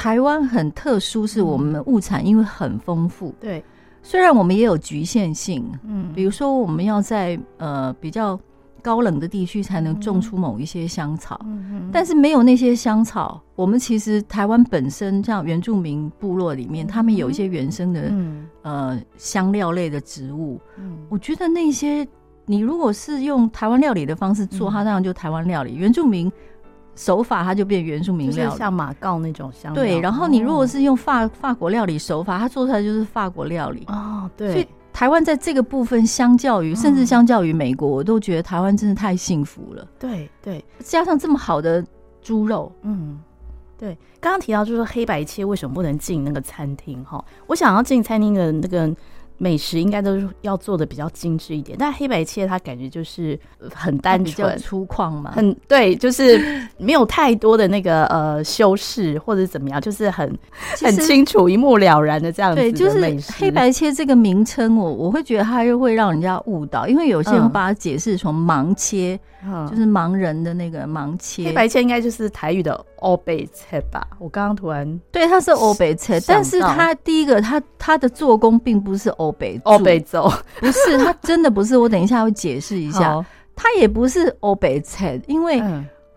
台湾很特殊，是我们物产因为很丰富。对，虽然我们也有局限性，嗯，比如说我们要在呃比较高冷的地区才能种出某一些香草，嗯，但是没有那些香草，我们其实台湾本身像原住民部落里面，他们有一些原生的呃香料类的植物，嗯，我觉得那些你如果是用台湾料理的方式做，它当然就台湾料理，原住民。手法它就变原住民料理，就是像马告那种香料。对，然后你如果是用法法国料理手法，它做出来就是法国料理。哦，对。所以台湾在这个部分，相较于甚至相较于美国，我都觉得台湾真的太幸福了。对对，加上这么好的猪肉，嗯，对。刚刚提到就是说黑白切为什么不能进那个餐厅？哈，我想要进餐厅的那个。美食应该都是要做的比较精致一点，但黑白切它感觉就是很单纯、粗犷嘛，很对，就是没有太多的那个呃修饰或者怎么样，就是很很清楚、一目了然的这样子。对，就是黑白切这个名称，我我会觉得它又会让人家误导，因为有些人把它解释成盲切。嗯、就是盲人的那个盲切，黑白切应该就是台语的黑白切吧？我刚刚突然对，它是黑白切，但是它第一个，它它的做工并不是黑白黑白做，不是，他真的不是。我等一下会解释一下，他也不是欧北菜，因为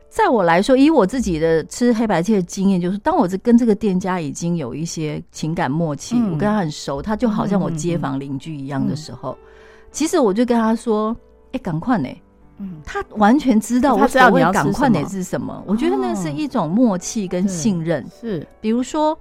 在我来说，以我自己的吃黑白切的经验，就是当我这跟这个店家已经有一些情感默契，嗯、我跟他很熟，他就好像我街坊邻居一样的时候，其实我就跟他说：“哎、欸，赶快呢！”嗯，他完全知道我所谓赶快的是什么。我觉得那是一种默契跟信任。是，比如说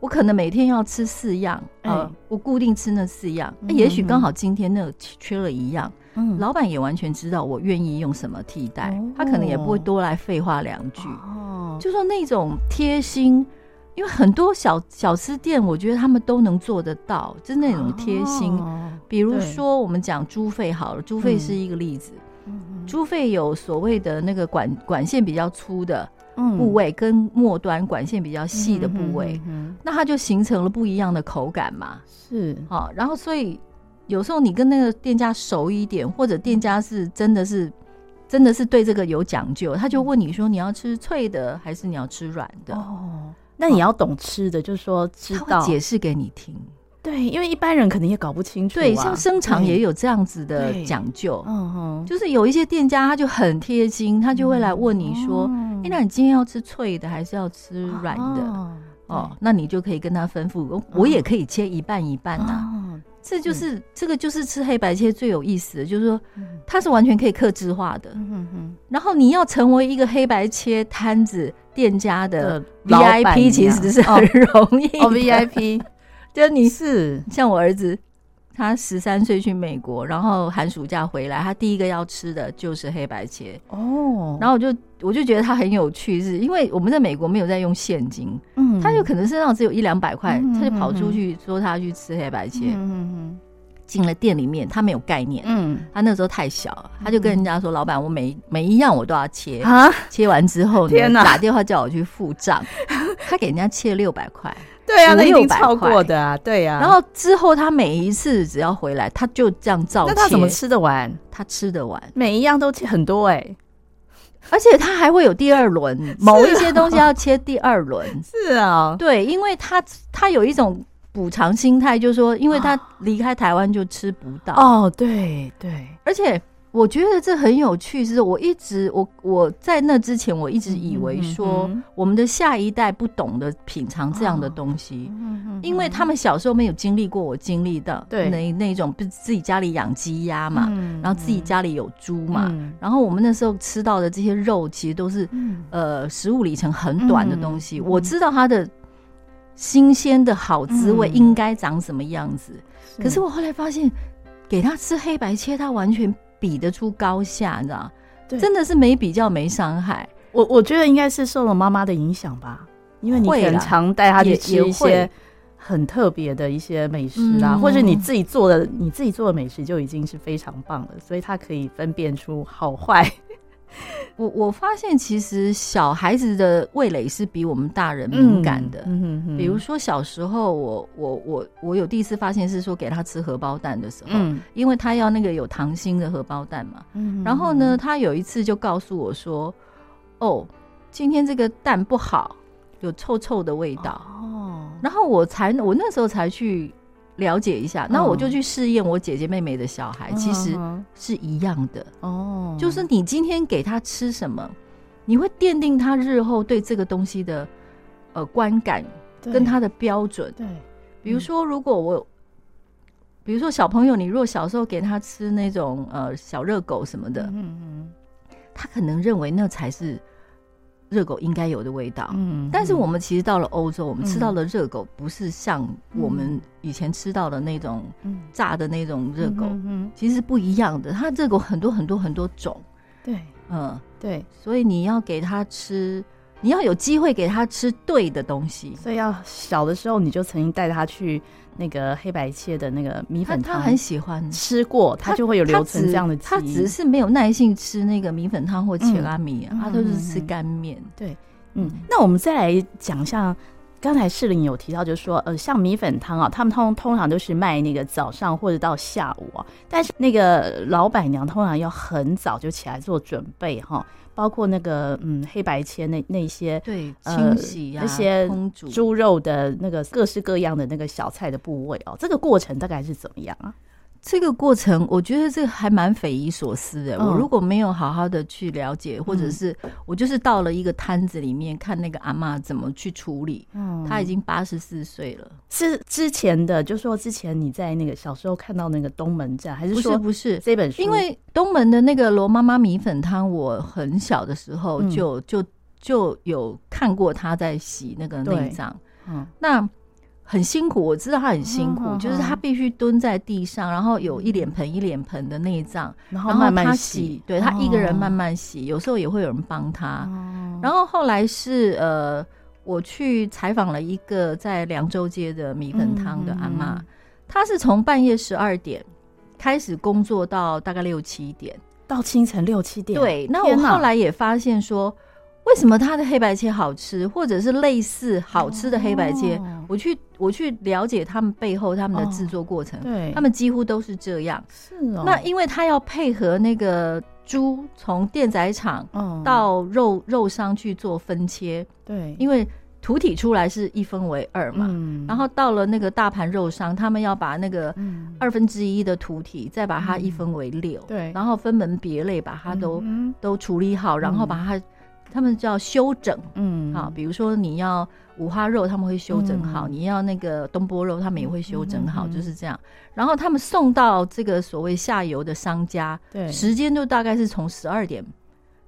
我可能每天要吃四样，呃，我固定吃那四样，那也许刚好今天那个缺了一样，嗯，老板也完全知道我愿意用什么替代，他可能也不会多来废话两句。哦，就说那种贴心，因为很多小小吃店，我觉得他们都能做得到，就是那种贴心。比如说我们讲猪肺好了，猪肺是一个例子。猪肺有所谓的那个管管线比较粗的部位，跟末端管线比较细的部位，那它就形成了不一样的口感嘛。是，好，然后所以有时候你跟那个店家熟一点，或者店家是真的是真的是对这个有讲究，他就问你说，你要吃脆的还是你要吃软的？哦，那你要懂吃的，就是说知道解释给你听。对，因为一般人可能也搞不清楚啊。对，像生肠也有这样子的讲究。嗯哼，就是有一些店家他就很贴心，他就会来问你说：“哎，那你今天要吃脆的还是要吃软的？”哦，那你就可以跟他吩咐，我也可以切一半一半呐。这就是这个就是吃黑白切最有意思的，就是说它是完全可以克制化的。嗯哼，然后你要成为一个黑白切摊子店家的 VIP，其实是很容易。哦，VIP。就你是像我儿子，他十三岁去美国，然后寒暑假回来，他第一个要吃的就是黑白切。哦。然后我就我就觉得他很有趣，是因为我们在美国没有在用现金，嗯，他就可能身上只有一两百块，他就跑出去说他要去吃黑白切，嗯嗯，进了店里面，他没有概念，嗯，他那时候太小了，他就跟人家说：“老板，我每每一样我都要切啊，切完之后呢，打电话叫我去付账，他给人家切六百块。”对啊，那已经超过的啊，对呀。然后之后他每一次只要回来，他就这样照切。那他怎么吃得完？他吃得完，每一样都切很多哎，而且他还会有第二轮，某一些东西要切第二轮。是啊，对，因为他他有一种补偿心态，就是说，因为他离开台湾就吃不到。哦，对对，而且。我觉得这很有趣，是我一直我我在那之前，我一直以为说我们的下一代不懂得品尝这样的东西，因为他们小时候没有经历过我经历的那那种，不是自己家里养鸡鸭嘛，然后自己家里有猪嘛，然后我们那时候吃到的这些肉，其实都是呃食物里程很短的东西。我知道它的新鲜的好滋味应该长什么样子，可是我后来发现，给他吃黑白切，他完全。比得出高下，你知道？对，真的是没比较没伤害。我我觉得应该是受了妈妈的影响吧，因为你很常带她去吃一些很特别的一些美食啊，或者你自己做的，你自己做的美食就已经是非常棒了，所以她可以分辨出好坏。我我发现，其实小孩子的味蕾是比我们大人敏感的。嗯。比如说小时候我，我我我我有第一次发现是说给他吃荷包蛋的时候，嗯，因为他要那个有糖心的荷包蛋嘛。嗯。然后呢，他有一次就告诉我说：“哦，今天这个蛋不好。”有臭臭的味道哦。然后我才我那时候才去了解一下，那我就去试验我姐姐妹妹的小孩，其实是一样的哦。就是你今天给他吃什么，你会奠定他日后对这个东西的呃观感跟他的标准。对，比如说如果我。比如说小朋友，你如果小时候给他吃那种呃小热狗什么的，嗯嗯，他可能认为那才是热狗应该有的味道。嗯，但是我们其实到了欧洲，我们吃到的热狗不是像我们以前吃到的那种炸的那种热狗，嗯，其实是不一样的。它热狗很多很多很多种，对，嗯，对，所以你要给他吃，你要有机会给他吃对的东西。所以要小的时候你就曾经带他去。那个黑白切的那个米粉汤，他很喜欢吃过，他就会有留存这样的记忆。他只是没有耐性吃那个米粉汤或切拉米啊，他都是吃干面。对，嗯，那我们再来讲一下，刚才世林有提到，就是说，呃，像米粉汤啊，他们通通常都是卖那个早上或者到下午啊，但是那个老板娘通常要很早就起来做准备哈。包括那个嗯黑白切那那些对清洗啊、呃、那些猪肉的那个各式各样的那个小菜的部位哦，这个过程大概是怎么样啊？这个过程，我觉得这还蛮匪夷所思的。我如果没有好好的去了解，或者是我就是到了一个摊子里面看那个阿妈怎么去处理。嗯，她已经八十四岁了。是之前的，就说之前你在那个小时候看到那个东门站，还是说不是这本书？因为东门的那个罗妈妈米粉汤，我很小的时候就就就有看过她在洗那个内脏。嗯，那。很辛苦，我知道他很辛苦，就是他必须蹲在地上，然后有一脸盆一脸盆的内脏，然后慢慢洗。对，他一个人慢慢洗，有时候也会有人帮他。然后后来是呃，我去采访了一个在凉州街的米粉汤的阿嬷，她是从半夜十二点开始工作到大概六七点，到清晨六七点。对，那我后来也发现说。为什么他的黑白切好吃，或者是类似好吃的黑白切？哦、我去我去了解他们背后他们的制作过程，哦、对，他们几乎都是这样。是哦，那因为他要配合那个猪从电宰场到肉、哦、肉商去做分切，对，因为屠体出来是一分为二嘛，嗯、然后到了那个大盘肉商，他们要把那个二分之一的屠体再把它一分为六，对、嗯，然后分门别类把它都、嗯、都处理好，然后把它。他们叫修整，嗯，好，比如说你要五花肉，他们会修整好；嗯、你要那个东坡肉，他们也会修整好，嗯、就是这样。然后他们送到这个所谓下游的商家，对，时间就大概是从十二点、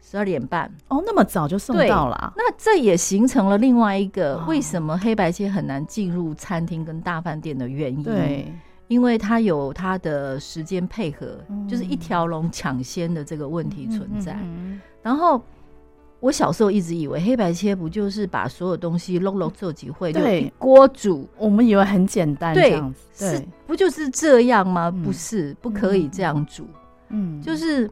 十二点半。哦，那么早就送到了、啊。那这也形成了另外一个为什么黑白切很难进入餐厅跟大饭店的原因。对，因为它有它的时间配合，嗯、就是一条龙抢先的这个问题存在。嗯嗯嗯、然后。我小时候一直以为黑白切不就是把所有东西弄弄做几回，对，就锅煮，我们以为很简单，这样子，对，是不就是这样吗？嗯、不是，不可以这样煮。嗯，就是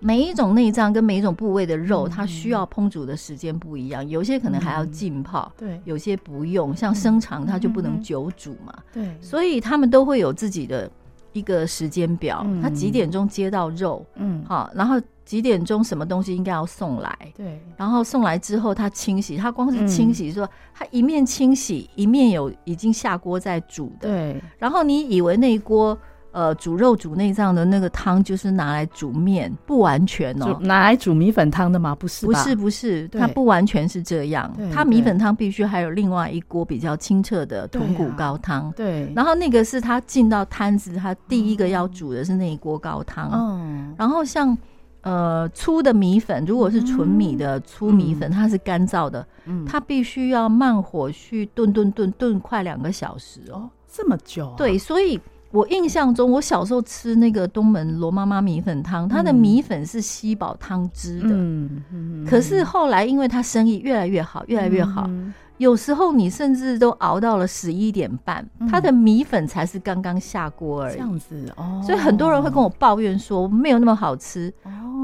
每一种内脏跟每一种部位的肉，嗯、它需要烹煮的时间不一样，有些可能还要浸泡，对、嗯，有些不用，像生肠它就不能久煮嘛，对、嗯，所以他们都会有自己的一个时间表，嗯、他几点钟接到肉，嗯，好，然后。几点钟什么东西应该要送来？对，然后送来之后，他清洗，他光是清洗说，他一面清洗一面有已经下锅在煮的。对，然后你以为那一锅呃煮肉煮内脏的那个汤就是拿来煮面，不完全哦，拿来煮米粉汤的吗？不是，不是，不是，它不完全是这样。它米粉汤必须还有另外一锅比较清澈的豚骨高汤。对，然后那个是他进到摊子，他第一个要煮的是那一锅高汤。嗯，然后像。呃，粗的米粉，如果是纯米的粗米粉，嗯、它是干燥的，嗯、它必须要慢火去炖炖炖炖快两个小时哦，这么久、啊？对，所以我印象中，我小时候吃那个东门罗妈妈米粉汤，它的米粉是吸饱汤汁的，嗯嗯、可是后来因为它生意越来越好，越来越好。嗯有时候你甚至都熬到了十一点半，它的米粉才是刚刚下锅而已。这样子哦，所以很多人会跟我抱怨说没有那么好吃。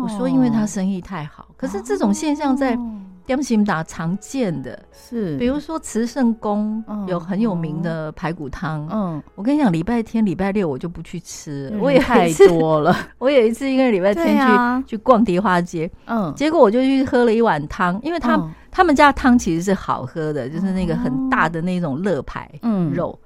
我说因为它生意太好。可是这种现象在点心打常见的，是比如说慈圣宫有很有名的排骨汤。嗯，我跟你讲，礼拜天、礼拜六我就不去吃，我也太多了。我有一次因为礼拜天去去逛迪化街，嗯，结果我就去喝了一碗汤，因为他。他们家汤其实是好喝的，就是那个很大的那种乐排肉。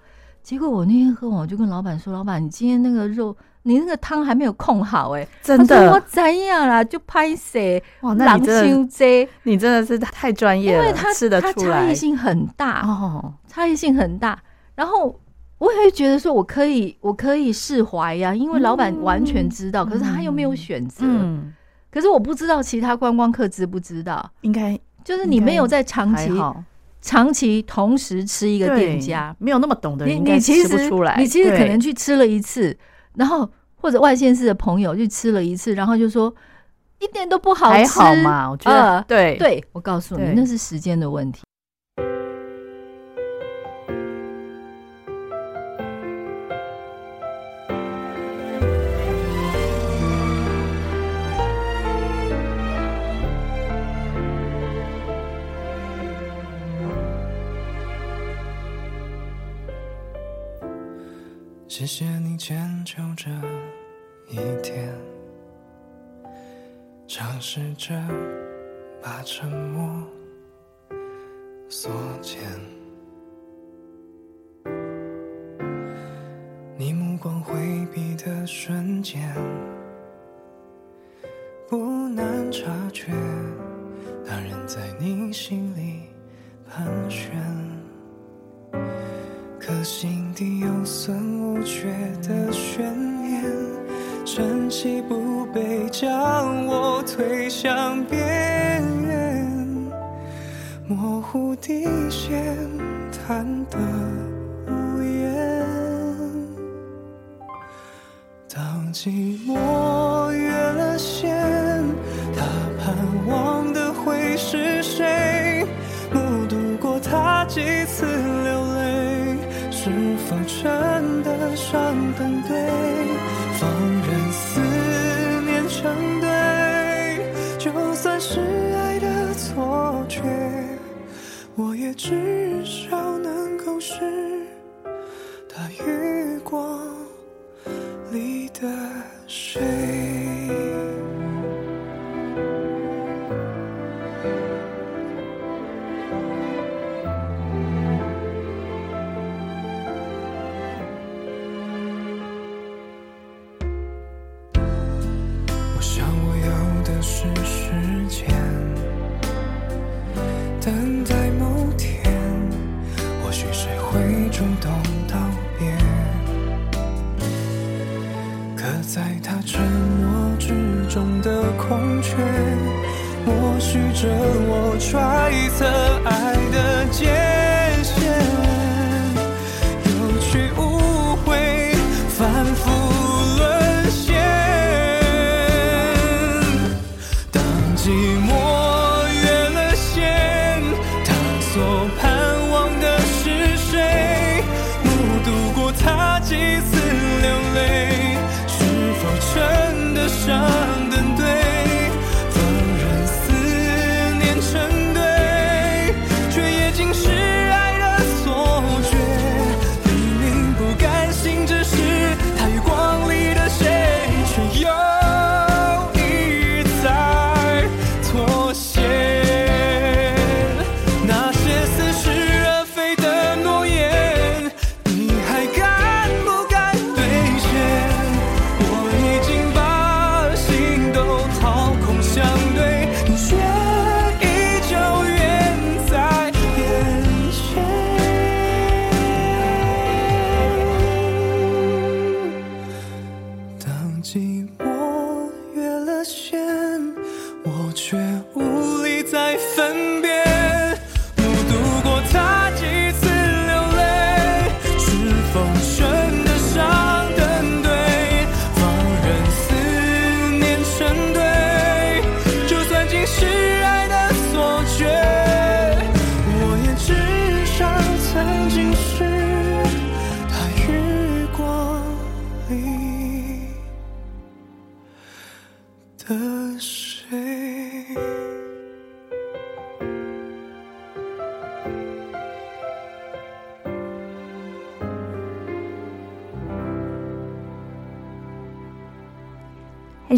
结果我那天喝完，我就跟老板说：“老板，你今天那个肉，你那个汤还没有控好哎、欸，真的。”我怎样啦？就拍谁哇，那你真的，你真的是太专业了，因为他吃得出来，差异性很大哦，差异性很大。然后。我也会觉得说，我可以，我可以释怀呀，因为老板完全知道，嗯、可是他又没有选择。嗯、可是我不知道其他观光客知不知道？应该就是你没有在长期、长期同时吃一个店家，没有那么懂的人，你其实吃不出来。你其实可能去吃了一次，然后或者外县市的朋友去吃了一次，然后就说一点都不好吃，还好嘛？我觉得、呃、对对，我告诉你，那是时间的问题。当寂寞越了线，他盼望的会是谁？目睹过他几次流泪。是否真的上等对，放任思念成堆，就算是爱的错觉，我也至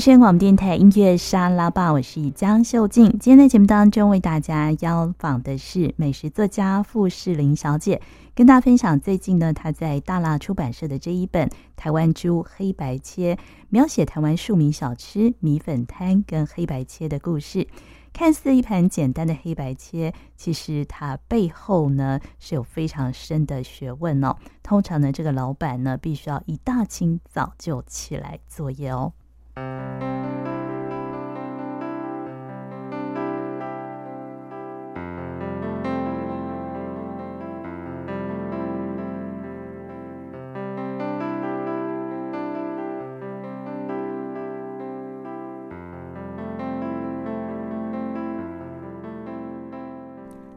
爱声广播电台音乐沙拉吧，我是江秀静。今天在节目当中为大家邀访的是美食作家傅士林小姐，跟大家分享最近呢，她在大辣出版社的这一本《台湾猪黑白切》，描写台湾庶民小吃米粉摊跟黑白切的故事。看似一盘简单的黑白切，其实它背后呢是有非常深的学问哦。通常呢，这个老板呢必须要一大清早就起来作业哦。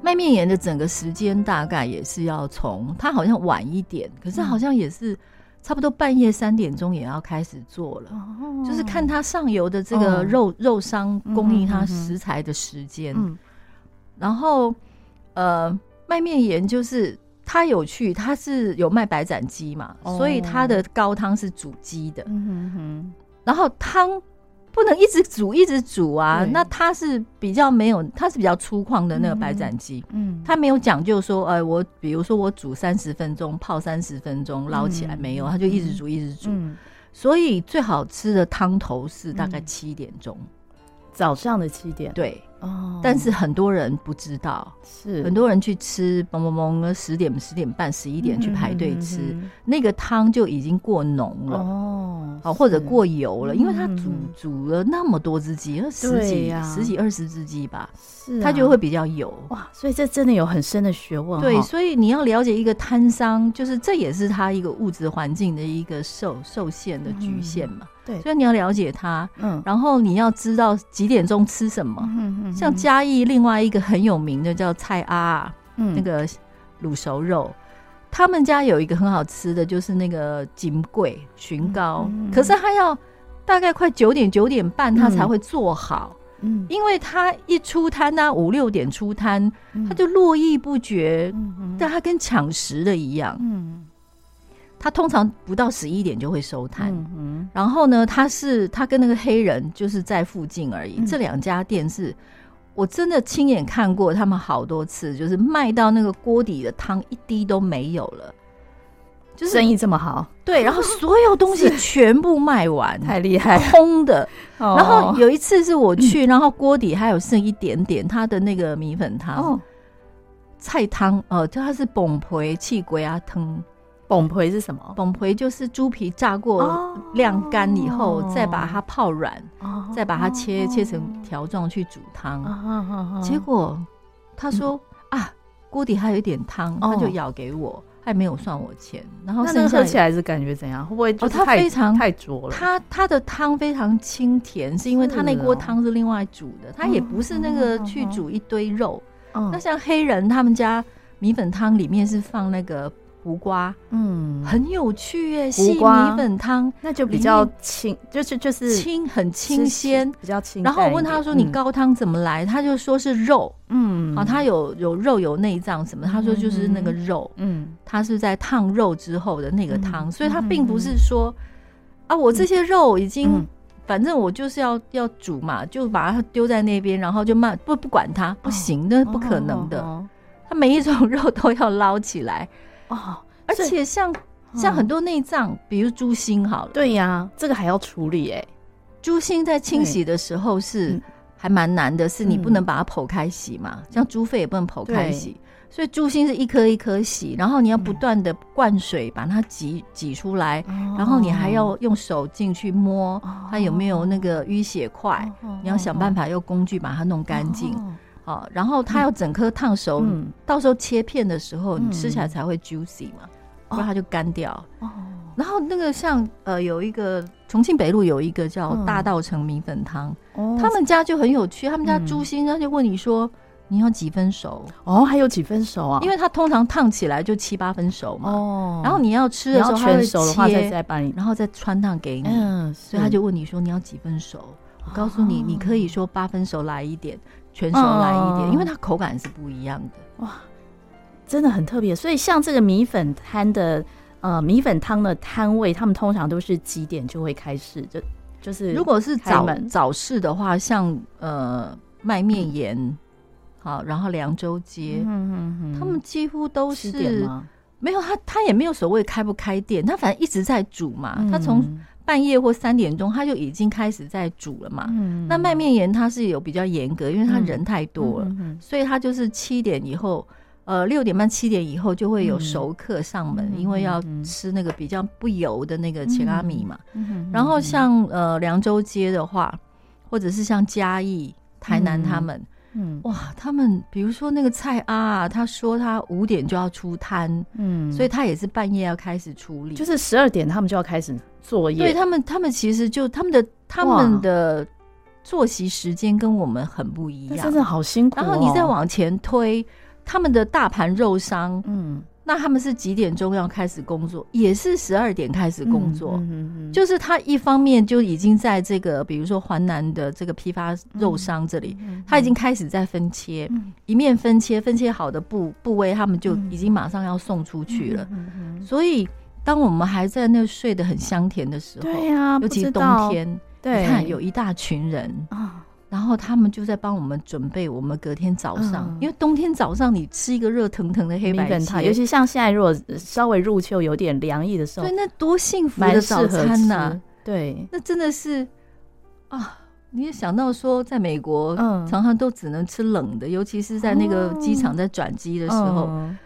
卖面盐的整个时间大概也是要从，它好像晚一点，可是好像也是。差不多半夜三点钟也要开始做了，哦、就是看他上游的这个肉、哦、肉商供应他食材的时间。嗯嗯、然后，呃，卖面盐就是他有趣，他是有卖白斩鸡嘛，哦、所以他的高汤是煮鸡的。嗯、哼哼然后汤。不能一直煮一直煮啊！那它是比较没有，它是比较粗犷的那个白斩鸡，嗯，它没有讲究说，哎，我比如说我煮三十分钟，泡三十分钟，捞起来没有，它就一直煮一直煮，嗯、所以最好吃的汤头是大概七点钟，早上的七点，对。哦，但是很多人不知道，是。很多人去吃，嘣嘣嘣，十点、十点半、十一点去排队吃，那个汤就已经过浓了哦，好或者过油了，因为它煮煮了那么多只鸡，十几、啊、十几二十只鸡吧，是、啊、它就会比较油。哇，所以这真的有很深的学问。对，所以你要了解一个摊商，就是这也是他一个物质环境的一个受受限的局限嘛。嗯对，所以你要了解它，嗯，然后你要知道几点钟吃什么。嗯嗯，像嘉义另外一个很有名的叫蔡阿，嗯，那个卤熟肉，他们家有一个很好吃的就是那个金贵蟳糕，可是他要大概快九点九点半他才会做好，嗯，因为他一出摊呢五六点出摊，他就络绎不绝，嗯，但他跟抢食的一样，嗯。他通常不到十一点就会收摊，嗯嗯、然后呢，他是他跟那个黑人就是在附近而已。嗯、这两家店是我真的亲眼看过他们好多次，就是卖到那个锅底的汤一滴都没有了，就是生意这么好。对，然后所有东西 全部卖完，太厉害，空的。哦、然后有一次是我去，然后锅底还有剩一点点，他的那个米粉汤、哦、菜汤，哦、呃，就它是崩皮气龟啊汤。崩皮是什么？崩皮就是猪皮炸过晾干以后，再把它泡软，再把它切切成条状去煮汤。结果他说啊，锅底还有一点汤，他就舀给我，他也没有算我钱。然后剩下喝起来是感觉怎样？会不会哦？它非常太浊了。它它的汤非常清甜，是因为他那锅汤是另外煮的，他也不是那个去煮一堆肉。那像黑人他们家米粉汤里面是放那个。胡瓜，嗯，很有趣耶。细米粉汤那就比较清，就是就是清，很清鲜，比较清。然后我问他说：“你高汤怎么来？”他就说是肉，嗯，啊，他有有肉有内脏什么？他说就是那个肉，嗯，他是在烫肉之后的那个汤，所以他并不是说啊，我这些肉已经，反正我就是要要煮嘛，就把它丢在那边，然后就慢不不管它，不行，那不可能的。他每一种肉都要捞起来。哦，而且像、嗯、像很多内脏，比如猪心，好了，对呀、啊，这个还要处理哎。猪心在清洗的时候是还蛮难的，是你不能把它剖开洗嘛，嗯、像猪肺也不能剖开洗，所以猪心是一颗一颗洗，然后你要不断的灌水把它挤挤出来，嗯、然后你还要用手进去摸它有没有那个淤血块，哦、你要想办法用工具把它弄干净。哦好，然后它要整颗烫熟，嗯、到时候切片的时候，你吃起来才会 juicy 嘛，不然它就干掉。哦，然后那个像呃，有一个重庆北路有一个叫大稻城米粉汤，哦、他们家就很有趣，他们家猪心，他就问你说你要几分熟？哦，还有几分熟啊？因为它通常烫起来就七八分熟嘛。哦，然后你要吃的时候，它会切，然后再穿烫给你。嗯，所以他就问你说你要几分熟？我告诉你，你可以说八分熟来一点。全熟来一点，因为它口感是不一样的。哇，真的很特别。所以像这个米粉摊的呃米粉汤的摊位，他们通常都是几点就会开始？就就是如果是早早市的话，像呃卖面盐，嗯、好，然后凉州街，嗯嗯嗯，他们几乎都是没有他，他也没有所谓开不开店，他反正一直在煮嘛。嗯、他从半夜或三点钟他就已经开始在煮了嘛。嗯、那卖面盐它是有比较严格，因为他人太多了，所以他就是七点以后。呃，六点半七点以后就会有熟客上门，嗯、因为要吃那个比较不油的那个切拉米嘛。然后像呃凉州街的话，或者是像嘉义、台南他们，嗯，嗯哇，他们比如说那个蔡阿啊，他说他五点就要出摊，嗯，所以他也是半夜要开始处理，就是十二点他们就要开始作业。对他们，他们其实就他们的他们的作息时间跟我们很不一样，真的好辛苦、哦。然后你再往前推。他们的大盘肉商，嗯，那他们是几点钟要开始工作？也是十二点开始工作。嗯嗯嗯，就是他一方面就已经在这个，比如说环南的这个批发肉商这里，他已经开始在分切，一面分切，分切好的部部位，他们就已经马上要送出去了。所以，当我们还在那睡得很香甜的时候，对呀，尤其冬天，对，你看有一大群人啊。然后他们就在帮我们准备，我们隔天早上，嗯、因为冬天早上你吃一个热腾腾的黑白切，尤其像现在如果稍微入秋有点凉意的时候，对，那多幸福的早餐呐、啊！对，那真的是啊！你也想到说，在美国，嗯，常常都只能吃冷的，尤其是在那个机场在转机的时候，嗯、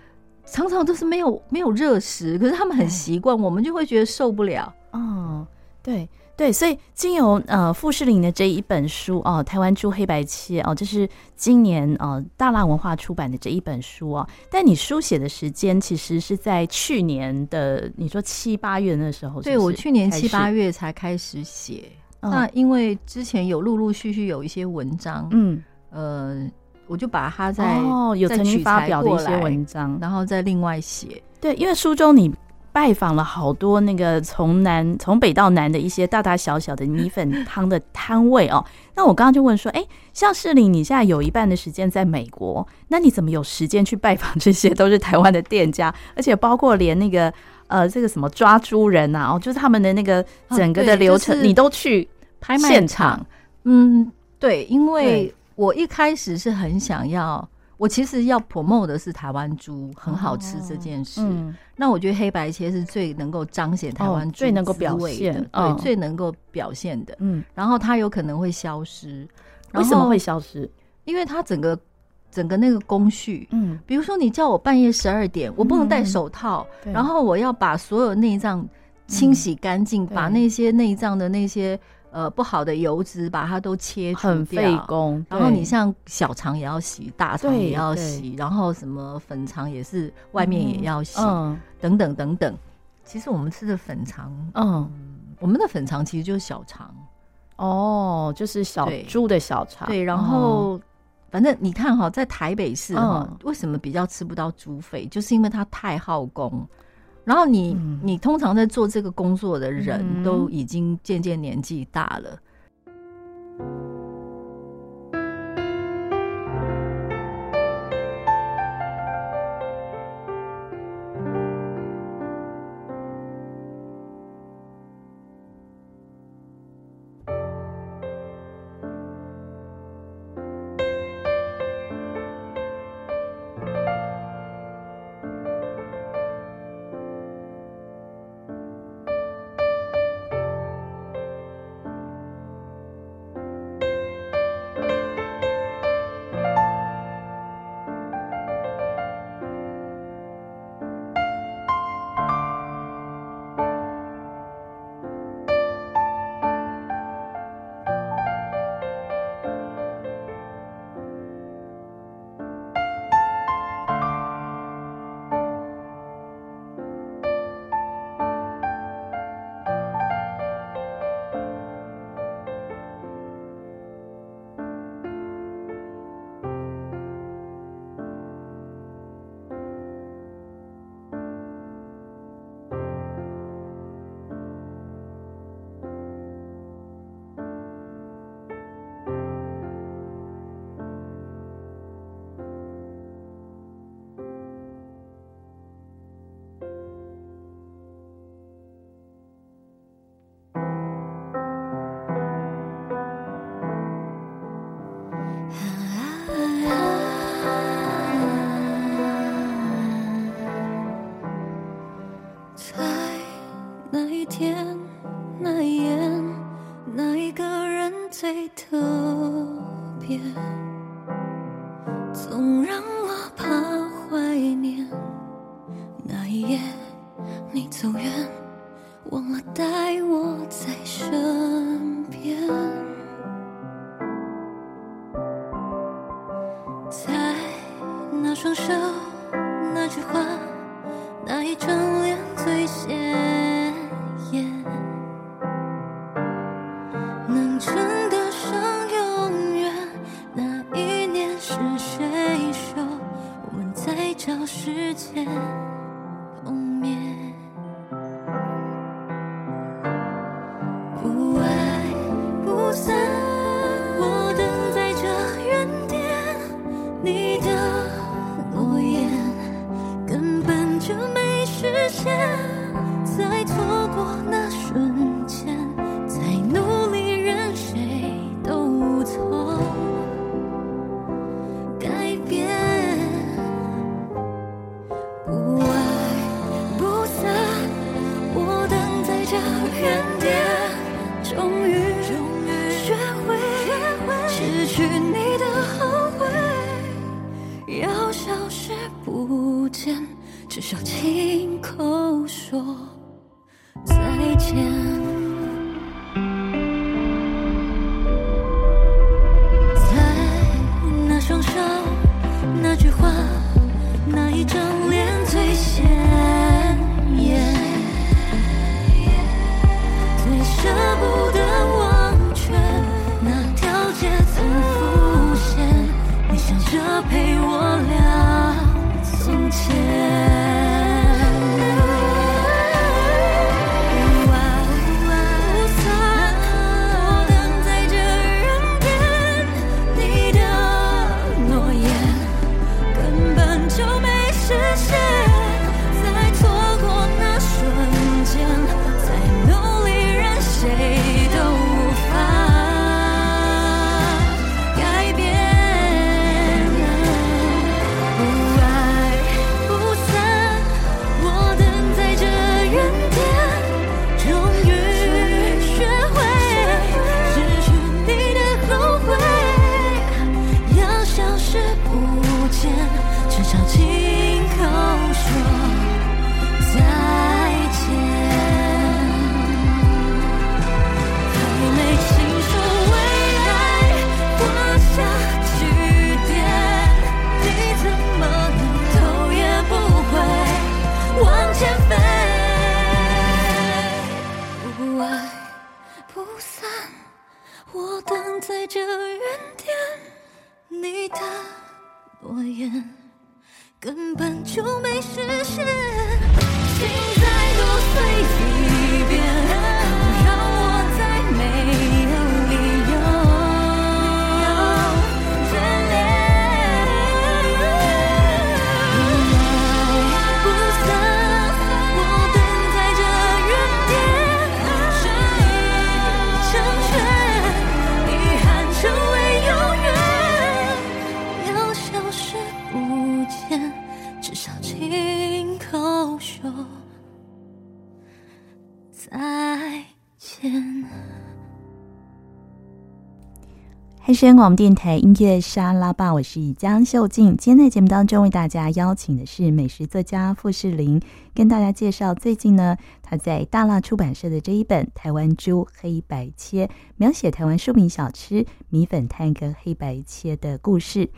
常常都是没有没有热食，可是他们很习惯，我们就会觉得受不了。嗯，对。对，所以经由呃富士林的这一本书哦，台湾猪黑白切哦，这是今年呃大辣文化出版的这一本书哦。但你书写的时间其实是在去年的，你说七八月那时候是是，对，我去年七八月才开始写。嗯、那因为之前有陆陆续续有一些文章，嗯，呃，我就把它在哦有曾经发表的一些文章，然后再另外写。对，因为书中你。拜访了好多那个从南从北到南的一些大大小小的米粉汤的摊位哦。那我刚刚就问说，哎，像世林，你现在有一半的时间在美国，那你怎么有时间去拜访这些都是台湾的店家？而且包括连那个呃这个什么抓猪人啊，哦，就是他们的那个整个的流程，你都去拍卖现场？嗯，对，因为我一开始是很想要。我其实要 promote 的是台湾猪很好吃这件事，哦嗯、那我觉得黑白切是最能够彰显台湾最能够表现的，对，最能够表现的。嗯，然后它有可能会消失，为什么会消失？因为它整个整个那个工序，嗯，比如说你叫我半夜十二点，我不能戴手套，嗯、然后我要把所有内脏清洗干净，嗯、把那些内脏的那些。呃，不好的油脂把它都切除掉，很费工。然后你像小肠也要洗，大肠也要洗，然后什么粉肠也是外面也要洗，嗯、等等等等。其实我们吃的粉肠，嗯，我们的粉肠其实就是小肠。哦，就是小猪的小肠。对，然后、嗯、反正你看哈，在台北市哈，嗯、为什么比较吃不到猪肺？就是因为它太耗工。然后你，嗯、你通常在做这个工作的人都已经渐渐年纪大了。天那一夜，那一个人最特再见。声广播电台音乐沙拉吧，我是江秀静。今天在节目当中为大家邀请的是美食作家傅士林，跟大家介绍最近呢，他在大辣出版社的这一本《台湾猪黑白切》，描写台湾庶民小吃米粉摊跟黑白切的故事。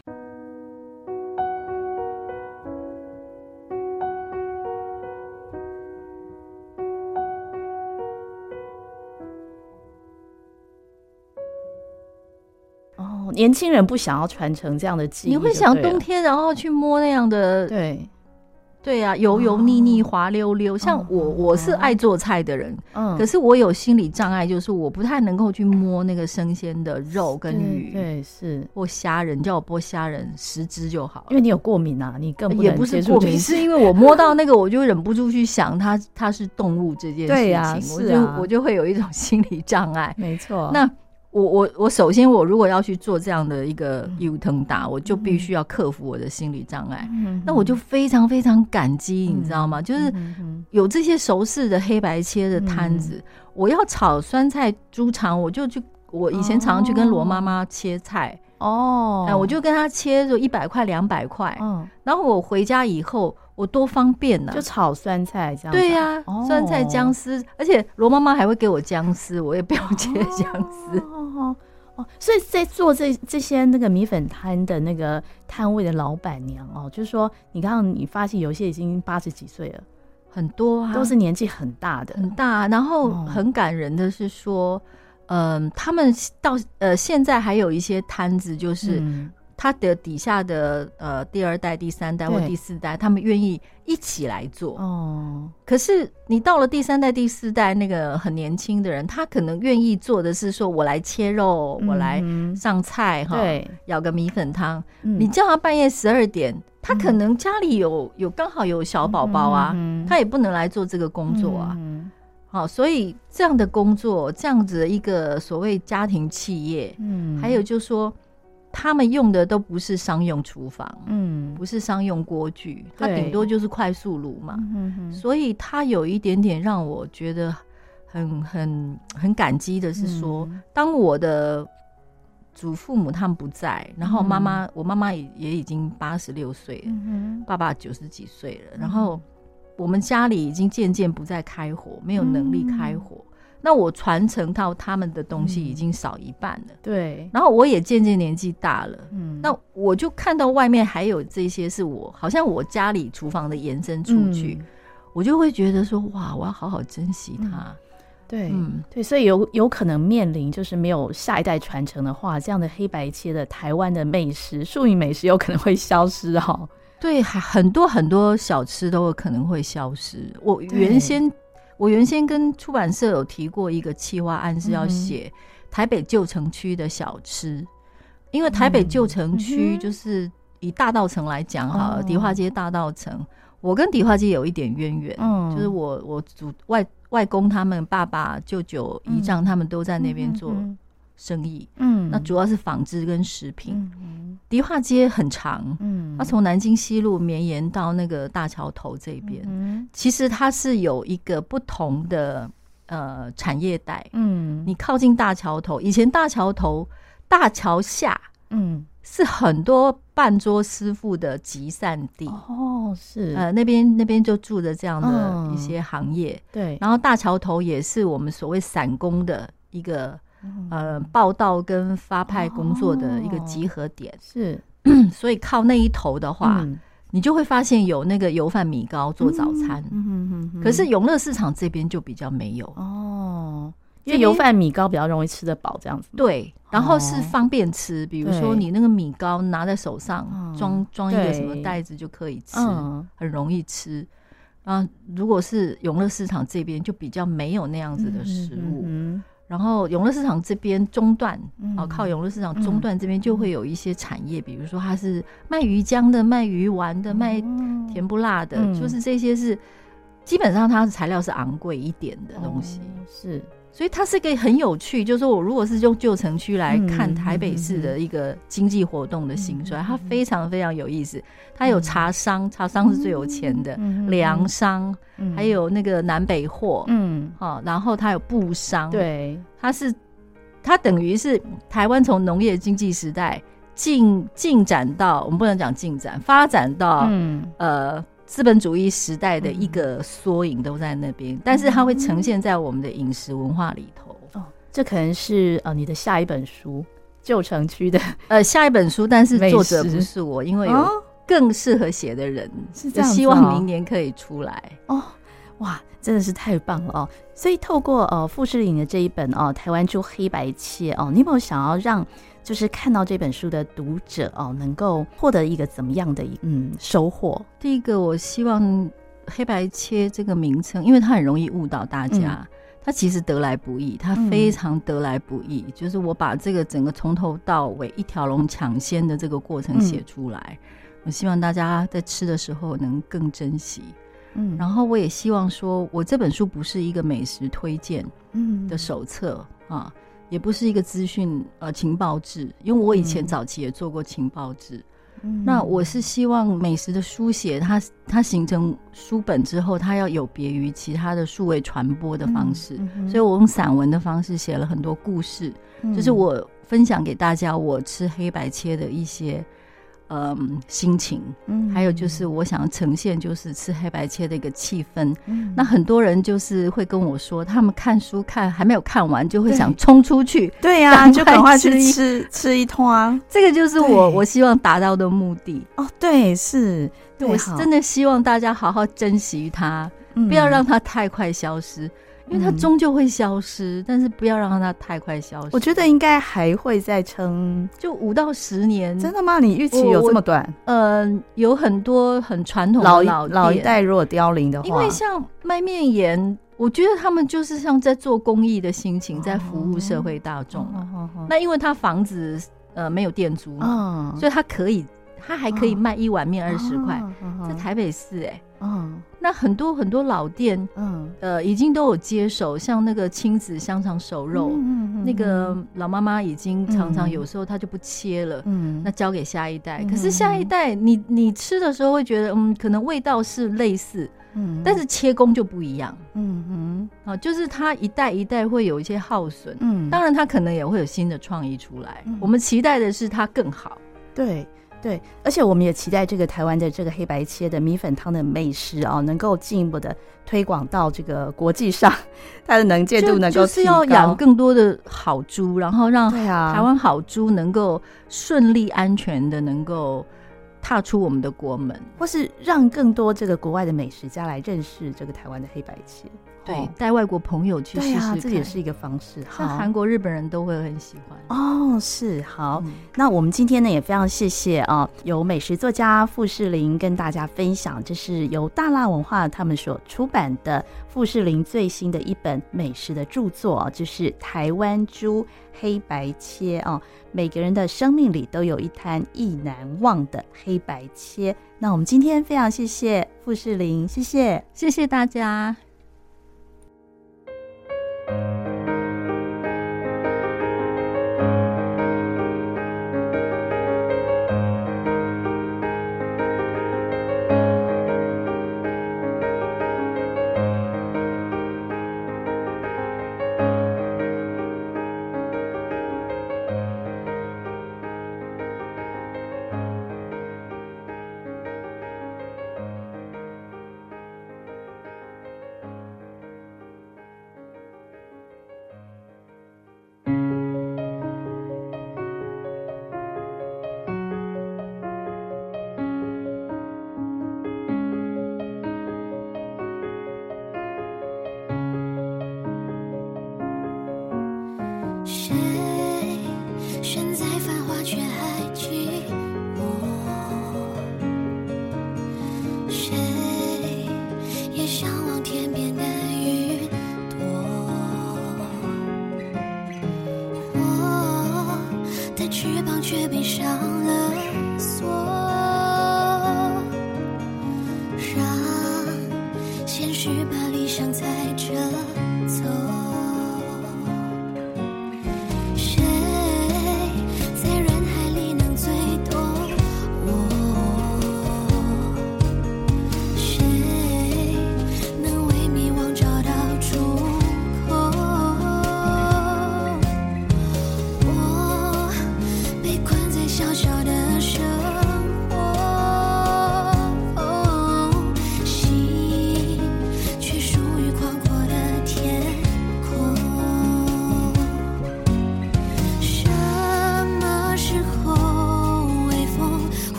年轻人不想要传承这样的记忆，你会想冬天然后去摸那样的，对，对呀、啊，油油腻腻、滑溜溜。像我，我是爱做菜的人，嗯，可是我有心理障碍，就是我不太能够去摸那个生鲜的肉跟鱼，对，是。或虾仁，叫我剥虾仁十只就好，因为你有过敏啊，你更不也不是过敏，是因为我摸到那个，我就忍不住去想它它是动物这件事情，我就我就会有一种心理障碍，没错，那。我我我首先我如果要去做这样的一个义务腾达，我就必须要克服我的心理障碍。嗯、那我就非常非常感激，嗯、你知道吗？就是有这些熟识的黑白切的摊子，嗯、我要炒酸菜猪肠，我就去。我以前常常去跟罗妈妈切菜哦，哎，我就跟他切就一百块两百块，嗯，然后我回家以后。我多方便呢、啊，就炒酸菜这样。对呀、啊，哦、酸菜姜丝，而且罗妈妈还会给我姜丝，我也不用切姜丝。哦哦，所以在做这这些那个米粉摊的那个摊位的老板娘哦，就是说，你刚刚你发现有些已经八十几岁了，很多啊，都是年纪很大的，很大。然后很感人的是说，嗯、呃，他们到呃现在还有一些摊子就是。嗯他的底下的呃第二代、第三代或第四代，他们愿意一起来做。哦，可是你到了第三代、第四代，那个很年轻的人，他可能愿意做的是说，我来切肉，我来上菜，哈，舀个米粉汤。你叫他半夜十二点，他可能家里有有刚好有小宝宝啊，他也不能来做这个工作啊。好，所以这样的工作，这样子的一个所谓家庭企业，嗯，还有就是说。他们用的都不是商用厨房，嗯，不是商用锅具，它顶多就是快速炉嘛，嗯所以它有一点点让我觉得很很很感激的是说，嗯、当我的祖父母他们不在，然后妈妈，嗯、我妈妈也也已经八十六岁了，嗯、爸爸九十几岁了，然后我们家里已经渐渐不再开火，没有能力开火。嗯那我传承到他们的东西已经少一半了，嗯、对。然后我也渐渐年纪大了，嗯。那我就看到外面还有这些是我好像我家里厨房的延伸出去，嗯、我就会觉得说哇，我要好好珍惜它。嗯、对，嗯，对。所以有有可能面临就是没有下一代传承的话，这样的黑白切的台湾的美食、庶民美食有可能会消失哈。对，还很多很多小吃都有可能会消失。我原先。我原先跟出版社有提过一个企划案，是要写台北旧城区的小吃，嗯、因为台北旧城区就是以大道城来讲哈，迪化街大道城，我跟迪化街有一点渊源，嗯、就是我我祖外外公他们爸爸、舅舅、姨丈他们都在那边做。生意，嗯，那主要是纺织跟食品。嗯嗯、迪化街很长，嗯，它从南京西路绵延到那个大桥头这边。嗯，其实它是有一个不同的呃产业带。嗯，你靠近大桥头，以前大桥头、大桥下，嗯，是很多半桌师傅的集散地。哦，是，呃，那边那边就住着这样的一些行业。嗯、对，然后大桥头也是我们所谓散工的一个。呃，报道跟发派工作的一个集合点、哦、是，所以靠那一头的话，嗯、你就会发现有那个油饭米糕做早餐。可是永乐市场这边就比较没有。哦，因为油饭米糕比较容易吃得饱，这样子。对，然后是方便吃，比如说你那个米糕拿在手上，装装、嗯、一个什么袋子就可以吃，嗯、很容易吃。啊，如果是永乐市场这边就比较没有那样子的食物。然后永乐市场这边中段，哦，靠永乐市场中段这边就会有一些产业，比如说它是卖鱼浆的、卖鱼丸的、卖甜不辣的，就是这些是基本上它的材料是昂贵一点的东西，是。所以它是个很有趣，就是说我如果是用旧城区来看台北市的一个经济活动的兴衰，它非常非常有意思。它有茶商，茶商是最有钱的；粮商，还有那个南北货，嗯，哦，然后它有布商，对，它是它等于是台湾从农业经济时代进进展到我们不能讲进展，发展到嗯。呃。资本主义时代的一个缩影都在那边，嗯、但是它会呈现在我们的饮食文化里头。哦，这可能是呃你的下一本书《旧城区的》呃下一本书，但是作者不是我，因为有更适合写的人，哦、是这样、哦。希望明年可以出来哦。哇，真的是太棒了哦！所以透过呃富士林的这一本哦、呃《台湾猪黑白切》哦，你有没有想要让？就是看到这本书的读者哦，能够获得一个怎么样的嗯收获？第一个，我希望黑白切这个名称，因为它很容易误导大家，嗯、它其实得来不易，它非常得来不易。嗯、就是我把这个整个从头到尾一条龙抢先的这个过程写出来，嗯、我希望大家在吃的时候能更珍惜。嗯，然后我也希望说，我这本书不是一个美食推荐嗯的手册、嗯、啊。也不是一个资讯呃情报制，因为我以前早期也做过情报制。嗯、那我是希望美食的书写，它它形成书本之后，它要有别于其他的数位传播的方式，嗯嗯、所以我用散文的方式写了很多故事，嗯、就是我分享给大家我吃黑白切的一些。嗯，心情，嗯，还有就是我想呈现就是吃黑白切的一个气氛。嗯，那很多人就是会跟我说，他们看书看还没有看完，就会想冲出去，对呀，就赶快去吃吃一通啊。这个就是我我希望达到的目的。哦，对，是，我真的希望大家好好珍惜它，不要让它太快消失。因为它终究会消失，嗯、但是不要让它太快消失。我觉得应该还会再撑，就五到十年。真的吗？你预期有这么短？嗯、呃，有很多很传统的老老老一代如果凋零的话，因为像卖面盐，我觉得他们就是像在做公益的心情，在服务社会大众。那因为他房子呃没有店租嘛，所以他可以。他还可以卖一碗面二十块，在台北市哎，嗯，那很多很多老店，嗯，呃，已经都有接手，像那个亲子香肠熟肉，那个老妈妈已经常常有时候她就不切了，嗯，那交给下一代。可是下一代，你你吃的时候会觉得，嗯，可能味道是类似，嗯，但是切工就不一样，嗯嗯，啊，就是它一代一代会有一些耗损，嗯，当然它可能也会有新的创意出来，我们期待的是它更好，对。对，而且我们也期待这个台湾的这个黑白切的米粉汤的美食啊，能够进一步的推广到这个国际上，它的能见度能够。就是要养更多的好猪，然后让台湾好猪能够顺利安全的能够踏出我们的国门，或是让更多这个国外的美食家来认识这个台湾的黑白切。对，带外国朋友去试试，啊，这也是一个方式。像韩国、日本人都会很喜欢哦。是好，嗯、那我们今天呢也非常谢谢啊，由美食作家傅士林跟大家分享，这是由大辣文化他们所出版的傅士林最新的一本美食的著作，就是《台湾猪黑白切》啊。每个人的生命里都有一摊意难忘的黑白切。那我们今天非常谢谢傅士林，谢谢，谢谢大家。